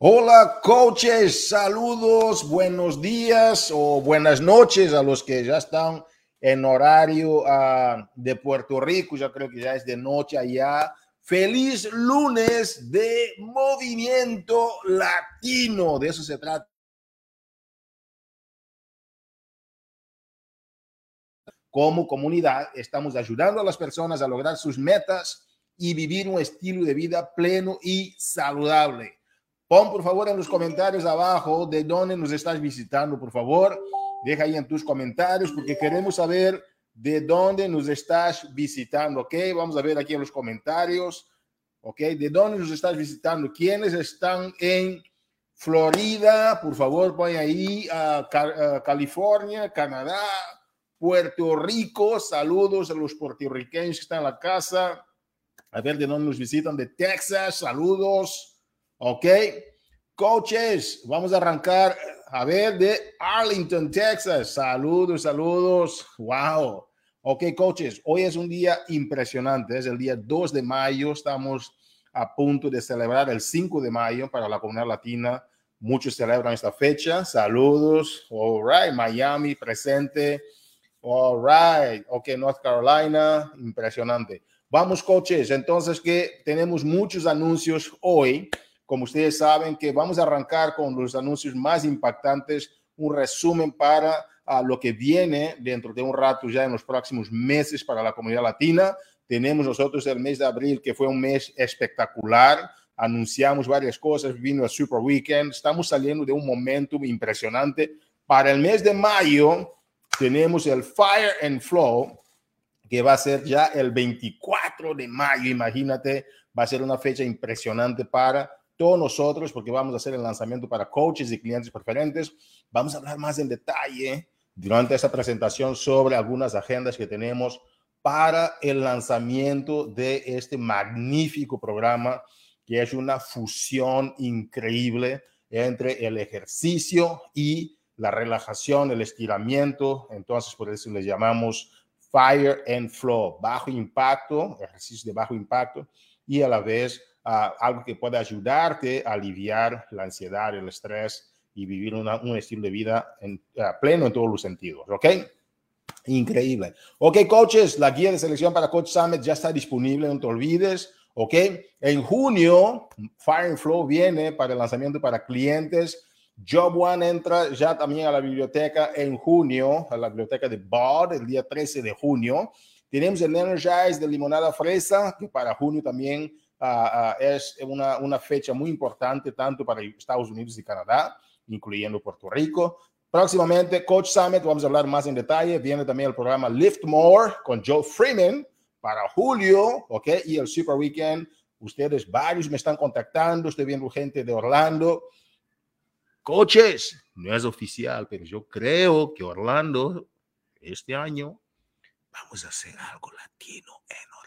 Hola coaches, saludos, buenos días o buenas noches a los que ya están en horario uh, de Puerto Rico, ya creo que ya es de noche allá. Feliz lunes de movimiento latino, de eso se trata. Como comunidad estamos ayudando a las personas a lograr sus metas y vivir un estilo de vida pleno y saludable. Pon por favor en los comentarios abajo de dónde nos estás visitando, por favor. Deja ahí en tus comentarios porque queremos saber de dónde nos estás visitando, ¿ok? Vamos a ver aquí en los comentarios, ¿ok? ¿De dónde nos estás visitando? ¿Quiénes están en Florida? Por favor, pon ahí a California, Canadá, Puerto Rico. Saludos a los puertorriqueños que están en la casa. A ver de dónde nos visitan, de Texas. Saludos. Ok. Coaches, vamos a arrancar a ver de Arlington, Texas. Saludos, saludos. Wow. Ok, coaches, hoy es un día impresionante. Es el día 2 de mayo. Estamos a punto de celebrar el 5 de mayo para la comunidad latina. Muchos celebran esta fecha. Saludos. All right. Miami presente. All right. Ok, North Carolina. Impresionante. Vamos, coaches. Entonces, que tenemos muchos anuncios hoy. Como ustedes saben que vamos a arrancar con los anuncios más impactantes, un resumen para uh, lo que viene dentro de un rato ya en los próximos meses para la comunidad latina. Tenemos nosotros el mes de abril, que fue un mes espectacular. Anunciamos varias cosas, vino el Super Weekend. Estamos saliendo de un momentum impresionante. Para el mes de mayo tenemos el Fire and Flow, que va a ser ya el 24 de mayo. Imagínate, va a ser una fecha impresionante para todos nosotros, porque vamos a hacer el lanzamiento para coaches y clientes preferentes. Vamos a hablar más en detalle durante esta presentación sobre algunas agendas que tenemos para el lanzamiento de este magnífico programa, que es una fusión increíble entre el ejercicio y la relajación, el estiramiento. Entonces, por eso le llamamos Fire and Flow, bajo impacto, ejercicio de bajo impacto y a la vez algo que puede ayudarte a aliviar la ansiedad, el estrés y vivir un estilo de vida en, pleno en todos los sentidos, ¿ok? Increíble. Ok, coaches, la guía de selección para Coach Summit ya está disponible, no te olvides. Ok, en junio, Fire and Flow viene para el lanzamiento para clientes. Job One entra ya también a la biblioteca en junio, a la biblioteca de Bod, el día 13 de junio. Tenemos el Energize de limonada fresa, que para junio también uh, es una, una, fecha muy importante tanto para Estados Unidos y Canadá, incluyendo Puerto Rico. Próximamente, Coach Summit, vamos a hablar más en detalle. Viene también el programa Lift More con Joe Freeman para julio, ¿ok? Y el Super Weekend. Ustedes, varios me están contactando, estoy viendo gente de Orlando. Coaches, no es oficial, pero yo creo que Orlando, este año, vamos a hacer algo latino en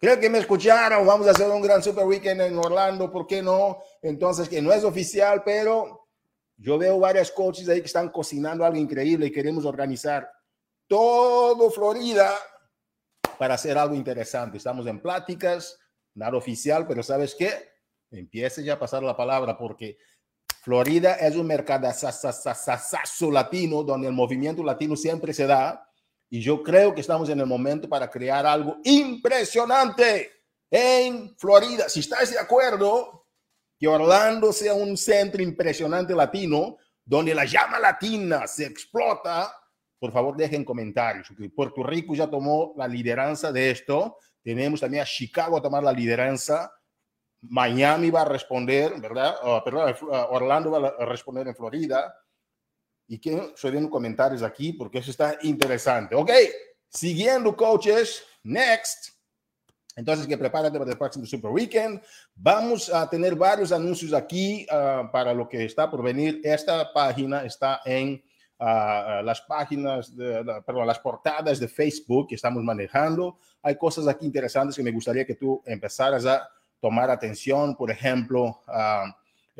Creo que me escucharon. Vamos a hacer un gran super weekend en Orlando. ¿Por qué no? Entonces, que no es oficial, pero yo veo varias coaches ahí que están cocinando algo increíble y queremos organizar todo Florida para hacer algo interesante. Estamos en pláticas, nada oficial, pero ¿sabes qué? Empiece ya a pasar la palabra porque Florida es un mercado latino donde el movimiento latino siempre se da y yo creo que estamos en el momento para crear algo impresionante en Florida. Si estás de acuerdo que Orlando sea un centro impresionante latino, donde la llama latina se explota, por favor dejen comentarios. Puerto Rico ya tomó la lideranza de esto. Tenemos también a Chicago a tomar la lideranza. Miami va a responder, ¿verdad? Oh, perdón, Orlando va a responder en Florida y que estoy viendo comentarios aquí porque eso está interesante. Ok, siguiendo, coaches, next. Entonces, que prepárate para el próximo Super Weekend. Vamos a tener varios anuncios aquí uh, para lo que está por venir. Esta página está en uh, las páginas, de, perdón, las portadas de Facebook que estamos manejando. Hay cosas aquí interesantes que me gustaría que tú empezaras a tomar atención. Por ejemplo, uh,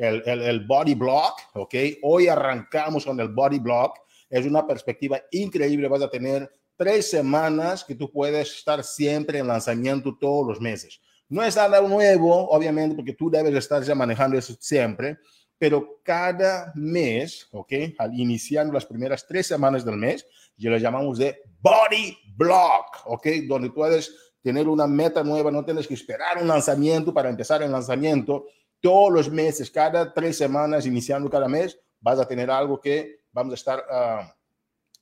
el, el, body block, ¿ok? Hoy arrancamos con el body block. Es una perspectiva increíble. Vas a tener tres semanas que tú puedes estar siempre en lanzamiento todos los meses. No es nada nuevo, obviamente, porque tú debes estar ya manejando eso siempre, pero cada mes, ¿ok? Al iniciar las primeras tres semanas del mes, ya lo llamamos de Body Block, ¿ok? Donde puedes tener una meta nueva, no tienes que esperar un lanzamiento para empezar el lanzamiento. Todos los meses, cada tres semanas, iniciando cada mes, vas a tener algo que vamos a estar, ah,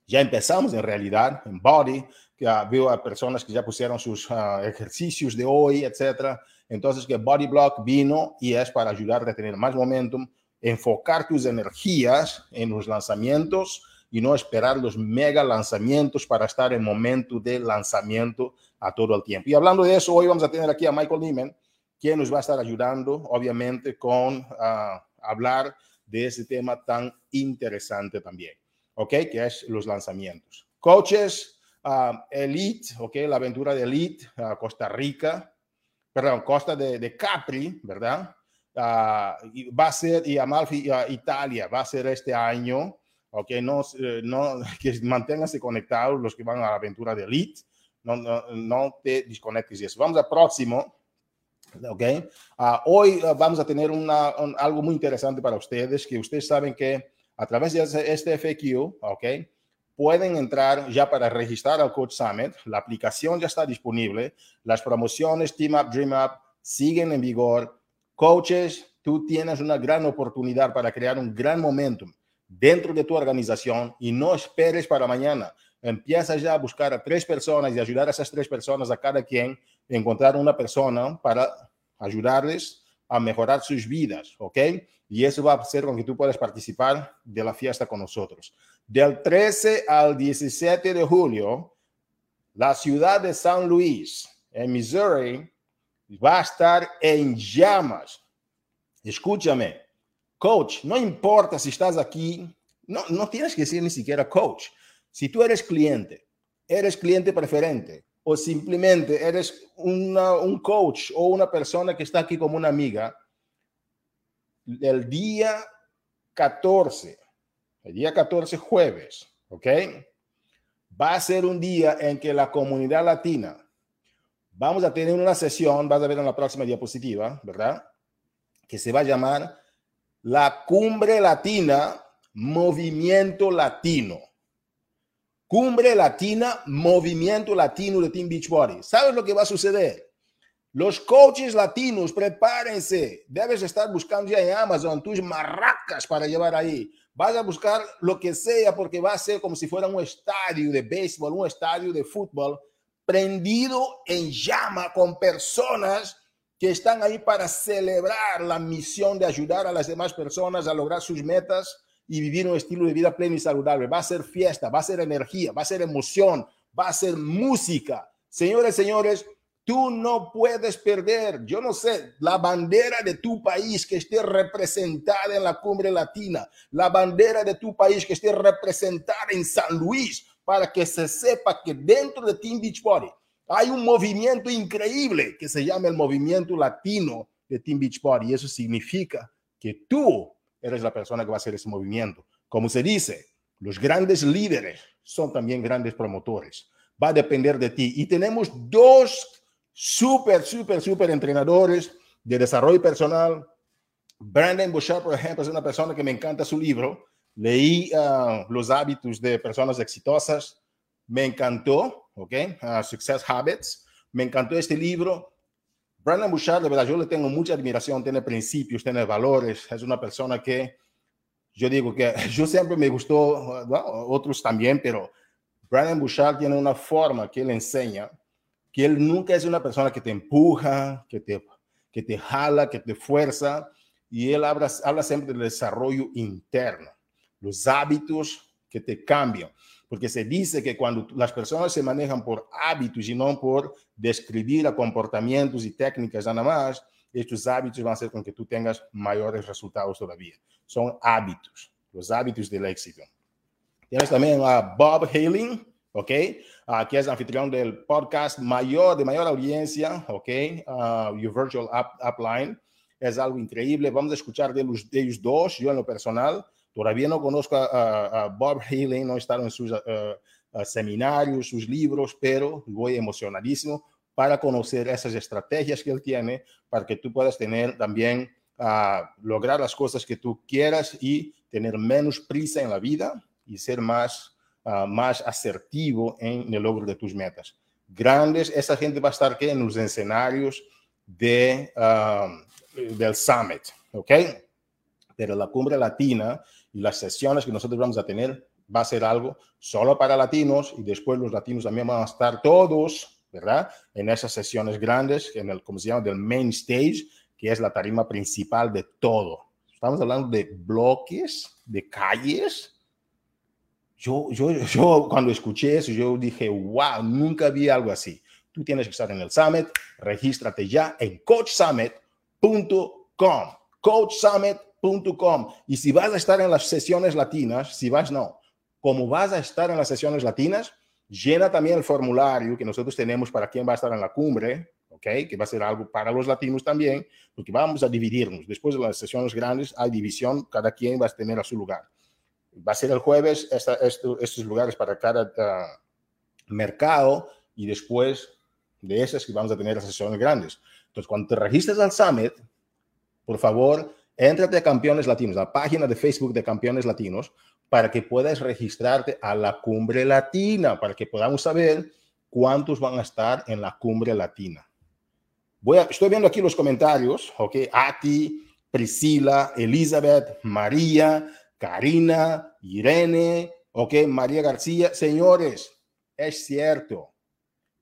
ya empezamos en realidad, en Body, que veo a personas que ya pusieron sus ah, ejercicios de hoy, etcétera. Entonces, que Body Block vino y es para ayudarte a tener más momentum, enfocar tus energías en los lanzamientos y no esperar los mega lanzamientos para estar en momento de lanzamiento a todo el tiempo. Y hablando de eso, hoy vamos a tener aquí a Michael Neiman, quien nos va a estar ayudando, obviamente, con uh, hablar de ese tema tan interesante también, ¿ok? Que es los lanzamientos. Coaches, uh, Elite, ¿ok? La aventura de Elite, uh, Costa Rica, perdón, Costa de, de Capri, ¿verdad? Uh, va a ser, y Amalfi, Italia, va a ser este año, ok, no, eh, no, que manténganse conectados los que van a la aventura de Elite, no, no, no te desconectes de eso. Vamos al próximo, ok. Uh, hoy vamos a tener una, un, algo muy interesante para ustedes, que ustedes saben que a través de este FAQ, ok, pueden entrar ya para registrar al Coach Summit. La aplicación ya está disponible. Las promociones Team Up, Dream Up siguen en vigor Coaches, tú tienes una gran oportunidad para crear un gran momentum dentro de tu organización y no esperes para mañana. Empieza ya a buscar a tres personas y ayudar a esas tres personas, a cada quien, encontrar una persona para ayudarles a mejorar sus vidas, ¿ok? Y eso va a hacer con que tú puedas participar de la fiesta con nosotros. Del 13 al 17 de julio, la ciudad de San Luis, en Missouri, va a estar en llamas. Escúchame, coach, no importa si estás aquí, no, no tienes que ser ni siquiera coach. Si tú eres cliente, eres cliente preferente o simplemente eres una, un coach o una persona que está aquí como una amiga, el día 14, el día 14 jueves, ¿ok? Va a ser un día en que la comunidad latina vamos a tener una sesión, vas a ver en la próxima diapositiva, ¿verdad? Que se va a llamar la Cumbre Latina Movimiento Latino. Cumbre Latina Movimiento Latino de Team Beachbody. ¿Sabes lo que va a suceder? Los coaches latinos, prepárense. Debes estar buscando ya en Amazon tus marracas para llevar ahí. Vas a buscar lo que sea porque va a ser como si fuera un estadio de béisbol, un estadio de fútbol prendido en llama con personas que están ahí para celebrar la misión de ayudar a las demás personas a lograr sus metas y vivir un estilo de vida pleno y saludable. Va a ser fiesta, va a ser energía, va a ser emoción, va a ser música. Señores, señores, tú no puedes perder, yo no sé, la bandera de tu país que esté representada en la cumbre latina, la bandera de tu país que esté representada en San Luis, para que se sepa que dentro de Team Beachbody hay un movimiento increíble que se llama el movimiento latino de Team Beachbody. Y eso significa que tú eres la persona que va a hacer ese movimiento. Como se dice, los grandes líderes son también grandes promotores. Va a depender de ti. Y tenemos dos súper, súper, súper entrenadores de desarrollo personal. Brandon Bouchard, por ejemplo, es una persona que me encanta su libro leí uh, Los hábitos de personas exitosas, me encantó, ¿ok? Uh, Success Habits, me encantó este libro. Brandon Bouchard, de verdad, yo le tengo mucha admiración, tiene principios, tiene valores, es una persona que yo digo que yo siempre me gustó, bueno, otros también, pero Brandon Bouchard tiene una forma que él enseña, que él nunca es una persona que te empuja, que te, que te jala, que te fuerza, y él habla, habla siempre del desarrollo interno los hábitos que te cambian. Porque se dice que cuando las personas se manejan por hábitos y no por describir a comportamientos y técnicas nada más, estos hábitos van a hacer con que tú tengas mayores resultados todavía. Son hábitos, los hábitos del éxito. Tienes también a Bob Hailing, ¿ok? Uh, que es anfitrión del podcast mayor, de mayor audiencia, ¿ok? Uh, Your Virtual Upline. Es algo increíble. Vamos a escuchar de, los, de ellos dos, yo en lo personal. Todavía no conozco a, a Bob Healy, no he estado en sus uh, seminarios, sus libros, pero voy emocionadísimo para conocer esas estrategias que él tiene, para que tú puedas tener también, uh, lograr las cosas que tú quieras y tener menos prisa en la vida y ser más, uh, más asertivo en el logro de tus metas. Grandes, esa gente va a estar aquí en los escenarios de, uh, del Summit, ¿ok? Pero la cumbre latina y las sesiones que nosotros vamos a tener va a ser algo solo para latinos y después los latinos también van a estar todos, ¿verdad? En esas sesiones grandes, en el, como se llama, del main stage, que es la tarima principal de todo. Estamos hablando de bloques, de calles. Yo, yo, yo cuando escuché eso, yo dije, wow, nunca vi algo así. Tú tienes que estar en el Summit, regístrate ya en coachsummit.com. Coachsummit.com. Y si vas a estar en las sesiones latinas, si vas, no, como vas a estar en las sesiones latinas, llena también el formulario que nosotros tenemos para quien va a estar en la cumbre, ¿ok? Que va a ser algo para los latinos también, porque vamos a dividirnos. Después de las sesiones grandes hay división, cada quien va a tener a su lugar. Va a ser el jueves estos lugares para cada uh, mercado y después de esas que vamos a tener las sesiones grandes. Entonces, cuando te registres al Summit, por favor, Éntrate a Campeones Latinos, la página de Facebook de Campeones Latinos, para que puedas registrarte a la cumbre latina, para que podamos saber cuántos van a estar en la cumbre latina. Voy a, estoy viendo aquí los comentarios, ¿ok? Ati, Priscila, Elizabeth, María, Karina, Irene, ¿ok? María García. Señores, es cierto,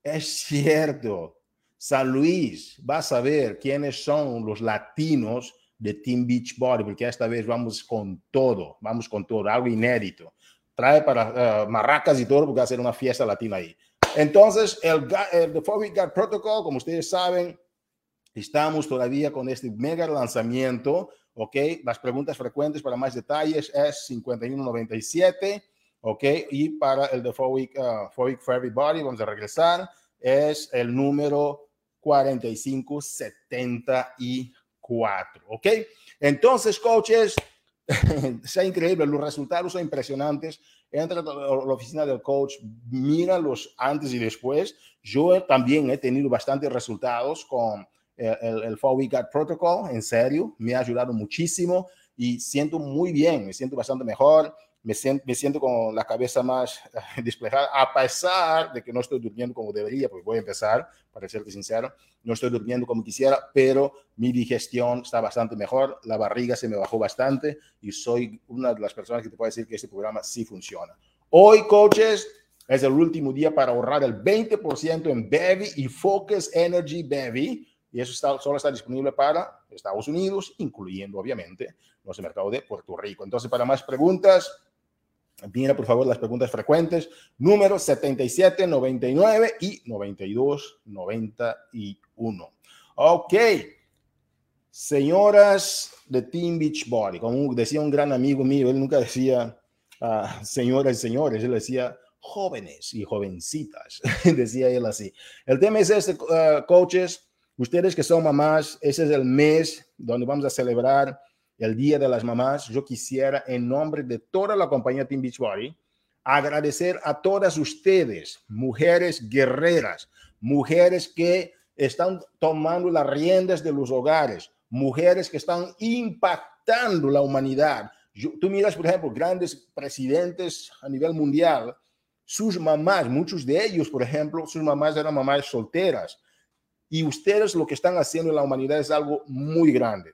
es cierto. San Luis va a saber quiénes son los latinos de Team Beach Body, porque esta vez vamos con todo, vamos con todo, algo inédito. Trae para uh, marracas y todo, porque va a ser una fiesta latina ahí. Entonces, el, el The Four Week Guard Protocol, como ustedes saben, estamos todavía con este mega lanzamiento, ¿ok? Las preguntas frecuentes para más detalles es 5197, ¿ok? Y para el The Four Week, uh, Four Week for Everybody, vamos a regresar, es el número 4578. 4, ¿ok? Entonces, coaches, sea increíble, los resultados son impresionantes. Entra a la oficina del coach, mira los antes y después. Yo también he tenido bastantes resultados con eh, el, el, el 4 Week Protocol, en serio, me ha ayudado muchísimo y siento muy bien, me siento bastante mejor me siento, me siento con la cabeza más desplegada, a pesar de que no estoy durmiendo como debería, porque voy a empezar, para serte sincero, no estoy durmiendo como quisiera, pero mi digestión está bastante mejor, la barriga se me bajó bastante y soy una de las personas que te puede decir que este programa sí funciona. Hoy, coaches, es el último día para ahorrar el 20% en Bevi y Focus Energy Bevi. Y eso está, solo está disponible para Estados Unidos, incluyendo obviamente los mercados de Puerto Rico. Entonces, para más preguntas, Mira, por favor, las preguntas frecuentes, número 77, 99 y 92, 91. Ok. Señoras de Team Beachbody, como decía un gran amigo mío, él nunca decía uh, señoras y señores, él decía jóvenes y jovencitas, decía él así. El tema es este, uh, coaches, ustedes que son mamás, ese es el mes donde vamos a celebrar el Día de las Mamás, yo quisiera, en nombre de toda la compañía Team Beachbody, agradecer a todas ustedes, mujeres guerreras, mujeres que están tomando las riendas de los hogares, mujeres que están impactando la humanidad. tú miras, por ejemplo, grandes presidentes a nivel mundial, sus mamás, muchos de ellos, por ejemplo, sus mamás eran mamás solteras. Y ustedes lo que están haciendo en la humanidad es algo muy grande.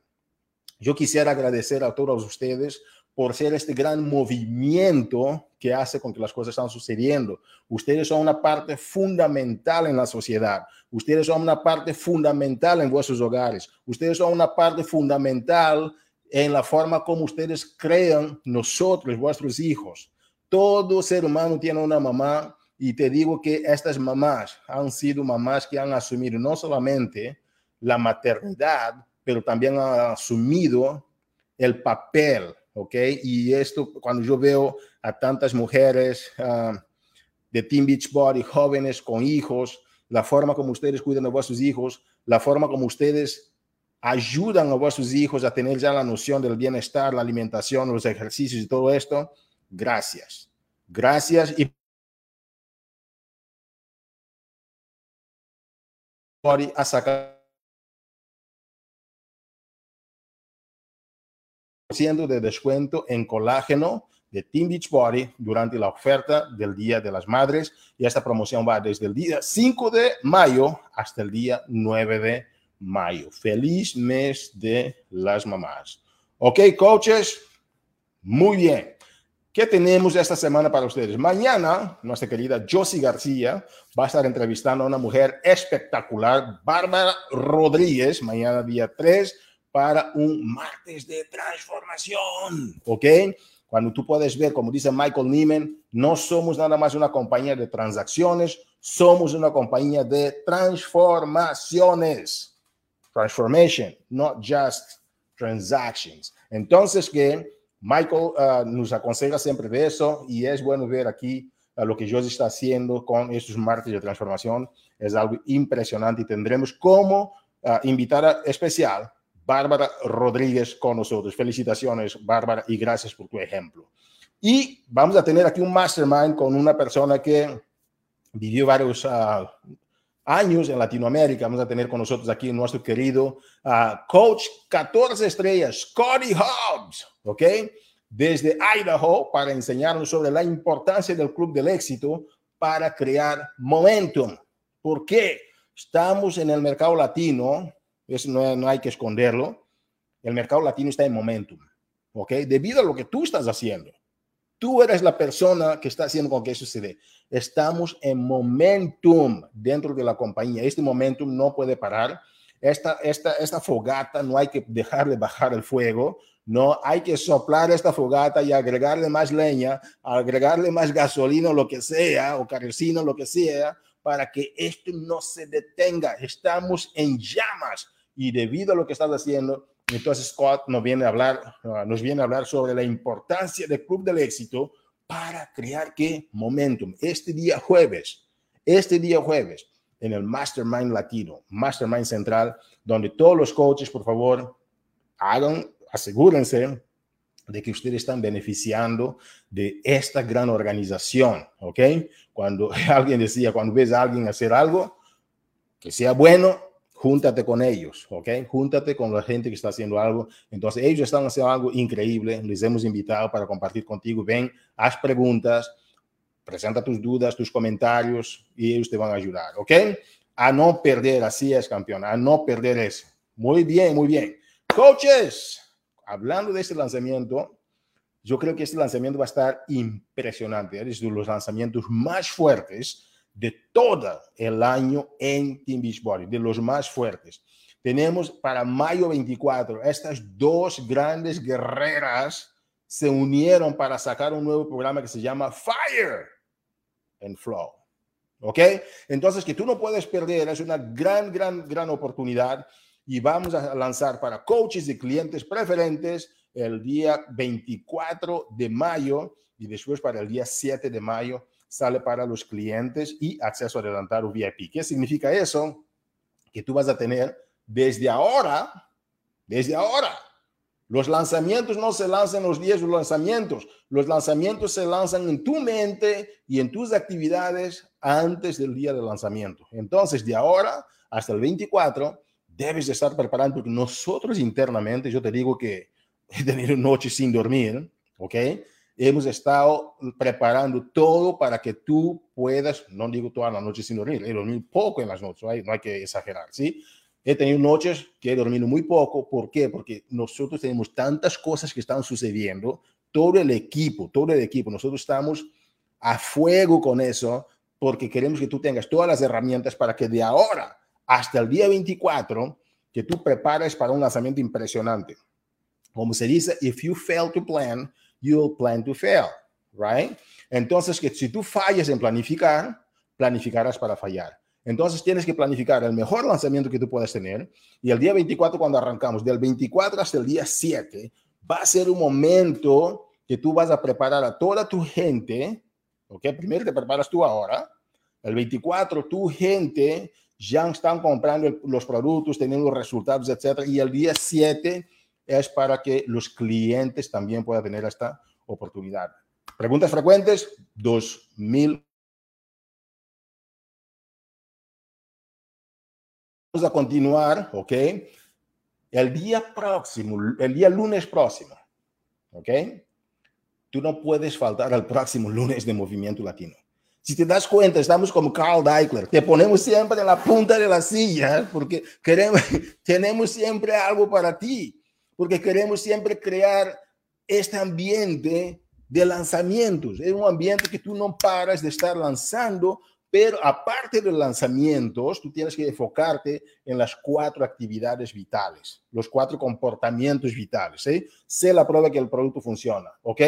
Yo quisiera agradecer a todos ustedes por ser este gran movimiento que hace con que las cosas están sucediendo. Ustedes son una parte fundamental en la sociedad. Ustedes son una parte fundamental en vuestros hogares. Ustedes son una parte fundamental en la forma como ustedes crean nosotros, vuestros hijos. Todo ser humano tiene una mamá y te digo que estas mamás han sido mamás que han asumido no solamente la maternidad, pero también ha asumido el papel, ¿ok? Y esto, cuando yo veo a tantas mujeres uh, de Team Beachbody, jóvenes con hijos, la forma como ustedes cuidan a vuestros hijos, la forma como ustedes ayudan a vuestros hijos a tener ya la noción del bienestar, la alimentación, los ejercicios y todo esto, gracias. Gracias y a sacar de descuento en colágeno de Team Beach Body durante la oferta del Día de las Madres y esta promoción va desde el día 5 de mayo hasta el día 9 de mayo. Feliz mes de las mamás. Ok, coaches, muy bien. ¿Qué tenemos esta semana para ustedes? Mañana, nuestra querida Josie García va a estar entrevistando a una mujer espectacular, Bárbara Rodríguez, mañana día 3, para un martes de transformación. ¿Ok? Cuando tú puedes ver, como dice Michael Neiman, no somos nada más una compañía de transacciones, somos una compañía de transformaciones. Transformation, not just transactions. Entonces, que Michael uh, nos aconseja siempre de eso y es bueno ver aquí uh, lo que Dios está haciendo con estos martes de transformación. Es algo impresionante y tendremos como uh, invitada especial Bárbara Rodríguez con nosotros. Felicitaciones, Bárbara, y gracias por tu ejemplo. Y vamos a tener aquí un mastermind con una persona que vivió varios años en Latinoamérica. Vamos a tener con nosotros aquí nuestro querido uh, coach 14 estrellas, Scotty Hobbs, ¿ok? Desde Idaho para enseñarnos sobre la importancia del Club del Éxito para crear momentum. ¿Por qué? Estamos en el mercado latino eso no, hay que esconderlo. El mercado latino está en momentum, ¿ok? Debido a lo que tú estás haciendo. Tú eres la persona que está haciendo con que eso sucede. Estamos en momentum dentro de la compañía. Este momentum no puede parar. Esta, esta, esta fogata no hay que dejarle bajar el fuego. No hay que soplar esta fogata y agregarle más leña, agregarle más gasolina lo que sea, o carrocina o lo que sea, para que esto no se detenga. Estamos en llamas y debido a lo que estás haciendo, entonces Scott nos viene a hablar, ah, nos viene a hablar sobre la importancia del Club del Éxito para crear qué momentum. Este día jueves, este día jueves, en el Mastermind Latino, Mastermind Central, donde todos los coaches, por favor, hagan, asegúrense de que ustedes están beneficiando de esta gran organización, ¿ok? Cuando alguien decía, cuando ves a alguien hacer algo, que sea bueno, júntate con ellos, ¿ok? Júntate con la gente que está haciendo algo. Entonces, ellos están haciendo algo increíble. Les hemos invitado para compartir contigo. Ven, haz preguntas, presenta tus dudas, tus comentarios y ellos te van a ayudar, ¿ok? A no perder, así es, campeón, a no perder eso. Muy bien, muy bien. Coaches, hablando de este lanzamiento, yo creo que este lanzamiento va a estar impresionante. Es de los lanzamientos más fuertes de todo el año en Team Beachbody, de los más fuertes. Tenemos para mayo 24, estas dos grandes guerreras se unieron para sacar un nuevo programa que se llama Fire and Flow. ¿Ok? Entonces, que tú no puedes perder, es una gran, gran, gran oportunidad y vamos a lanzar para coaches y clientes preferentes el día 24 de mayo y después para el día 7 de mayo sale para los clientes y acceso adelantado VIP. ¿Qué significa eso? Que tú vas a tener desde ahora, desde ahora, los lanzamientos no se lanzan los días de los lanzamientos, los lanzamientos se lanzan en tu mente y en tus actividades antes del día del lanzamiento. Entonces, de ahora hasta el 24, debes estar preparando, porque nosotros internamente, yo te digo que he tenido noches sin dormir, ¿ok? Hemos estado preparando todo para que tú puedas, no digo toda la noche sin dormir, he dormido poco en las noches, no hay que exagerar, ¿sí? He tenido noches que he dormido muy poco, ¿por qué? Porque nosotros tenemos tantas cosas que están sucediendo, todo el equipo, todo el equipo, nosotros estamos a fuego con eso, porque queremos que tú tengas todas las herramientas para que de ahora hasta el día 24, que tú prepares para un lanzamiento impresionante. Como se dice, if you fail to plan, you'll plan to fail, right? Entonces, que si tú fallas en planificar, planificarás para fallar. Entonces tienes que planificar el mejor lanzamiento que tú puedas tener y el día 24 cuando arrancamos, del 24 hasta el día 7, va a ser un momento que tú vas a preparar a toda tu gente, ¿ok? Primero te preparas tú ahora, el 24 tu gente ya están comprando los productos, teniendo resultados, etcétera, y el día 7 es para que los clientes también puedan tener esta oportunidad. Preguntas frecuentes, 2000 a continuar, ¿ok? El día próximo, el día lunes próximo, ¿ok? Tú no puedes faltar al próximo lunes de Movimiento Latino. Si te das cuenta, estamos como Carl Deichler, te ponemos siempre en la punta de la silla porque queremos, tenemos siempre algo para ti, porque queremos siempre crear este ambiente de lanzamientos. Es un ambiente que tú no paras de estar lanzando, pero aparte de lanzamientos, tú tienes que enfocarte en las cuatro actividades vitales, los cuatro comportamientos vitales. ¿sí? Sé la prueba que el producto funciona, ¿ok?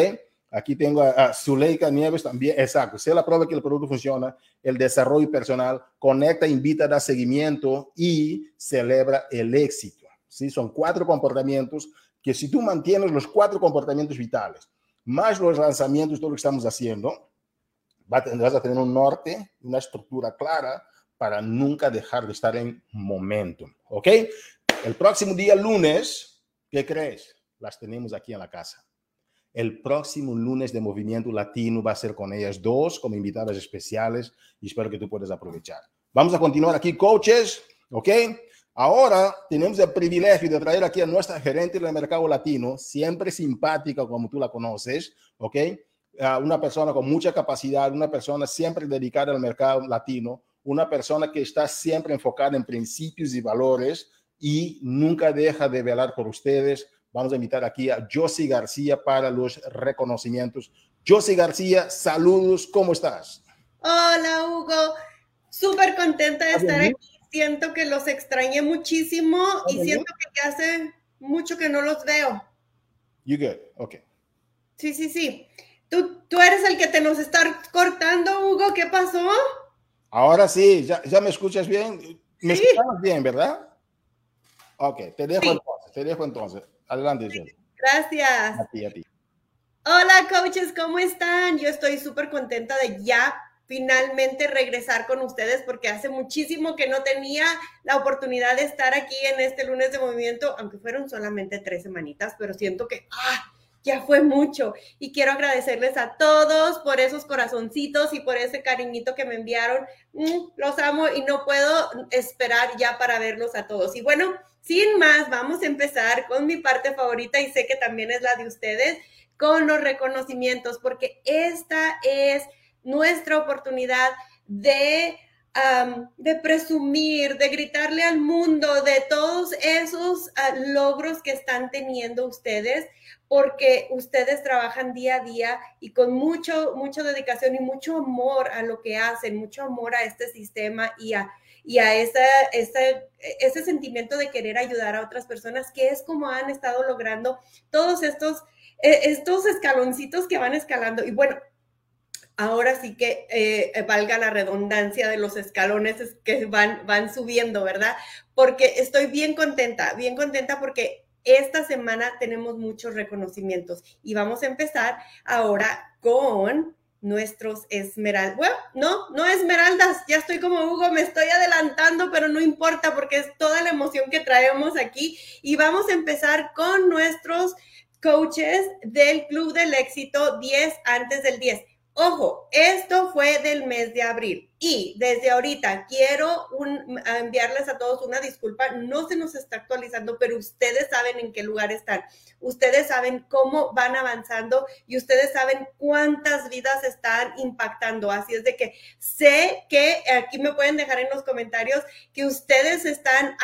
Aquí tengo a, Zuleika Nieves también, exacto. Se la prueba que el producto funciona, el desarrollo personal, conecta, invita, da seguimiento y celebra el éxito. ¿Sí? Son cuatro comportamientos que si tú mantienes los cuatro comportamientos vitales, más los lanzamientos, todo lo que estamos haciendo, vas a tener un norte, una estructura clara para nunca dejar de estar en momentum. ¿Ok? El próximo día, lunes, ¿qué crees? Las tenemos aquí en la casa. El próximo lunes de Movimiento Latino va a ser con ellas dos como invitadas especiales y espero que tú puedas aprovechar. Vamos a continuar aquí, coaches, ¿ok? Ahora tenemos el privilegio de traer aquí a nuestra gerente del mercado latino, siempre simpática como tú la conoces, ¿ok? una persona con mucha capacidad, una persona siempre dedicada al mercado latino, una persona que está siempre enfocada en principios y valores y nunca deja de velar por ustedes Vamos a invitar aquí a Josie García para los reconocimientos. Josie García, saludos, ¿cómo estás? Hola, Hugo. Súper contenta de estar aquí. Siento que los extrañé muchísimo y siento que hace mucho que no los veo. You good, ok. Sí, sí, sí. ¿Tú, tú eres el que te nos está cortando, Hugo. ¿Qué pasó? Ahora sí, ya, ya me escuchas bien. Me sí. escuchas bien, ¿verdad? Ok, te dejo entonces, te dejo entonces. Adelante, Gracias. A ti, a ti. Hola, coaches, ¿cómo están? Yo estoy súper contenta de ya finalmente regresar con ustedes porque hace muchísimo que no tenía la oportunidad de estar aquí en este lunes de movimiento, aunque fueron solamente tres semanitas, pero siento que ¡ah! ya fue mucho. Y quiero agradecerles a todos por esos corazoncitos y por ese cariñito que me enviaron. Mm, los amo y no puedo esperar ya para verlos a todos. Y bueno, sin más, vamos a empezar con mi parte favorita y sé que también es la de ustedes, con los reconocimientos, porque esta es nuestra oportunidad de de presumir, de gritarle al mundo de todos esos ah, logros que están teniendo ustedes, porque ustedes trabajan día a día y con mucho, mucha dedicación y mucho amor a lo que hacen, mucho amor a este sistema y a, y a esa, ese sentimiento de querer ayudar a otras personas, que es como han estado logrando todos estos, e, estos escaloncitos que van escalando. Y bueno, ahora sí que eh, valga la redundancia de los escalones que van, van subiendo, ¿verdad? Porque estoy bien contenta, bien contenta porque esta semana tenemos muchos reconocimientos y vamos a empezar ahora con nuestros esmeraldas. Bueno, no, no esmeraldas, ya estoy como Hugo, me estoy adelantando, pero no importa porque es toda la emoción que traemos aquí y vamos a empezar con nuestros coaches del Club del Éxito 10 antes del 10. Ojo, esto fue del mes de abril y desde ahorita quiero enviarles a todos una disculpa. No se nos está actualizando, pero ustedes saben en qué lugar están. Ustedes saben cómo van avanzando y ustedes saben cuántas vidas están impactando. Así es de que sé que aquí me pueden dejar en los comentarios que ustedes están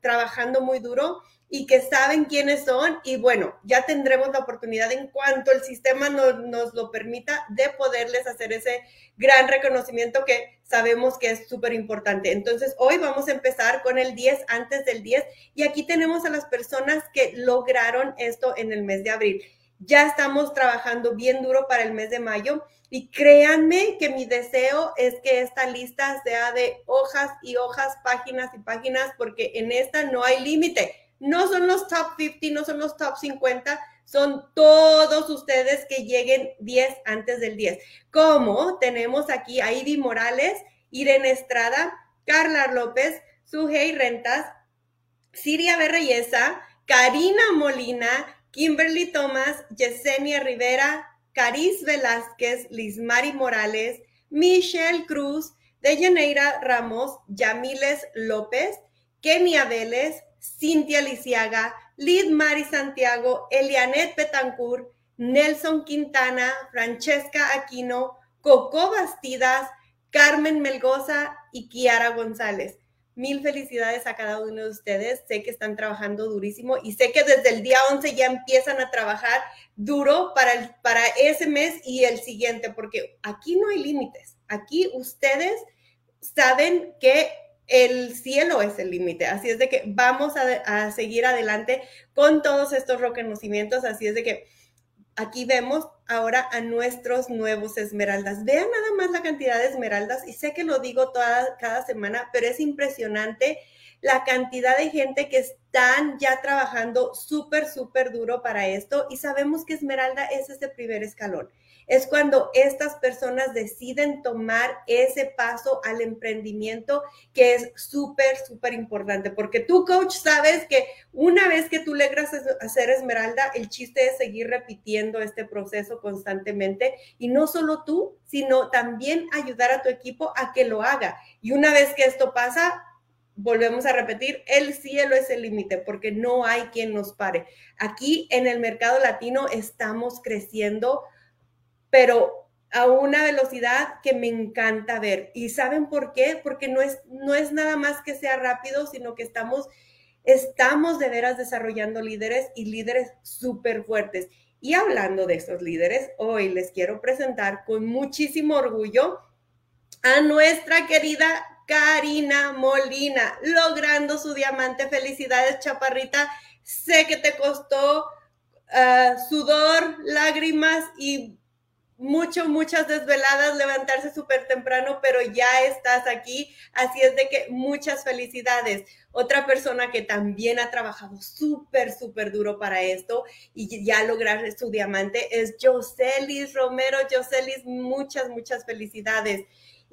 trabajando muy duro y que saben quiénes son y bueno, ya tendremos la oportunidad en cuanto el sistema nos lo permita de poderles hacer ese gran reconocimiento que sabemos que es súper importante. Entonces, hoy vamos a empezar con el 10 antes del 10 y aquí tenemos a las personas que lograron esto en el mes de abril. Ya estamos trabajando bien duro para el mes de mayo y créanme que mi deseo es que esta lista sea de hojas y hojas, páginas y páginas, porque en esta no hay límite no son los top 50, no son los top 50, son todos ustedes que lleguen 10 antes del 10. Como tenemos aquí a Ivy Morales, Irene Estrada, Carla López, Sujei Rentas, Siria Berreyesa, Karina Molina, Kimberly Thomas, Yesenia Rivera, Caris Velázquez, Lismari Morales, Michelle Cruz, Dejaneira Ramos, Yamiles López, Kenia Vélez, Cintia Lisiaga, Lid Mari Santiago, Elianet Betancourt, Nelson Quintana, Francesca Aquino, Coco Bastidas, Carmen Melgoza y Kiara González. Mil felicidades a cada uno de ustedes. Sé que están trabajando durísimo y sé que desde el día 11 ya empiezan a trabajar duro para, el, para ese mes y el siguiente, porque aquí no hay límites. Aquí ustedes saben que el cielo es el límite. Así es de que vamos a, seguir adelante con todos estos reconocimientos. Así es de que aquí vemos ahora a nuestros nuevos esmeraldas. Vean nada más la cantidad de esmeraldas y sé que lo digo toda, cada semana, pero es impresionante la cantidad de gente que están ya trabajando súper, súper duro para esto y sabemos que Esmeralda es ese primer escalón es cuando estas personas deciden tomar ese paso al emprendimiento que es súper, súper importante, porque tú, coach, sabes que una vez que tú logras hacer esmeralda, el chiste es seguir repitiendo este proceso constantemente y no solo tú, sino también ayudar a tu equipo a que lo haga. Y una vez que esto pasa, volvemos a repetir, el cielo es el límite porque no hay quien nos pare. Aquí en el mercado latino estamos creciendo pero a una velocidad que me encanta ver. ¿Y saben por qué? Porque no es, no es nada más que sea rápido, sino que estamos, estamos de veras desarrollando líderes y líderes súper fuertes. Y hablando de esos líderes, hoy les quiero presentar con muchísimo orgullo a nuestra querida Karina Molina, logrando su diamante. Felicidades, chaparrita. Sé que te costó ah, sudor, lágrimas y mucho, muchas desveladas, levantarse súper temprano, pero ya estás aquí. Así es de que muchas felicidades. Otra persona que también ha trabajado súper, súper duro para esto y ya lograr su diamante es Joselis Romero. Joselis, muchas, muchas felicidades.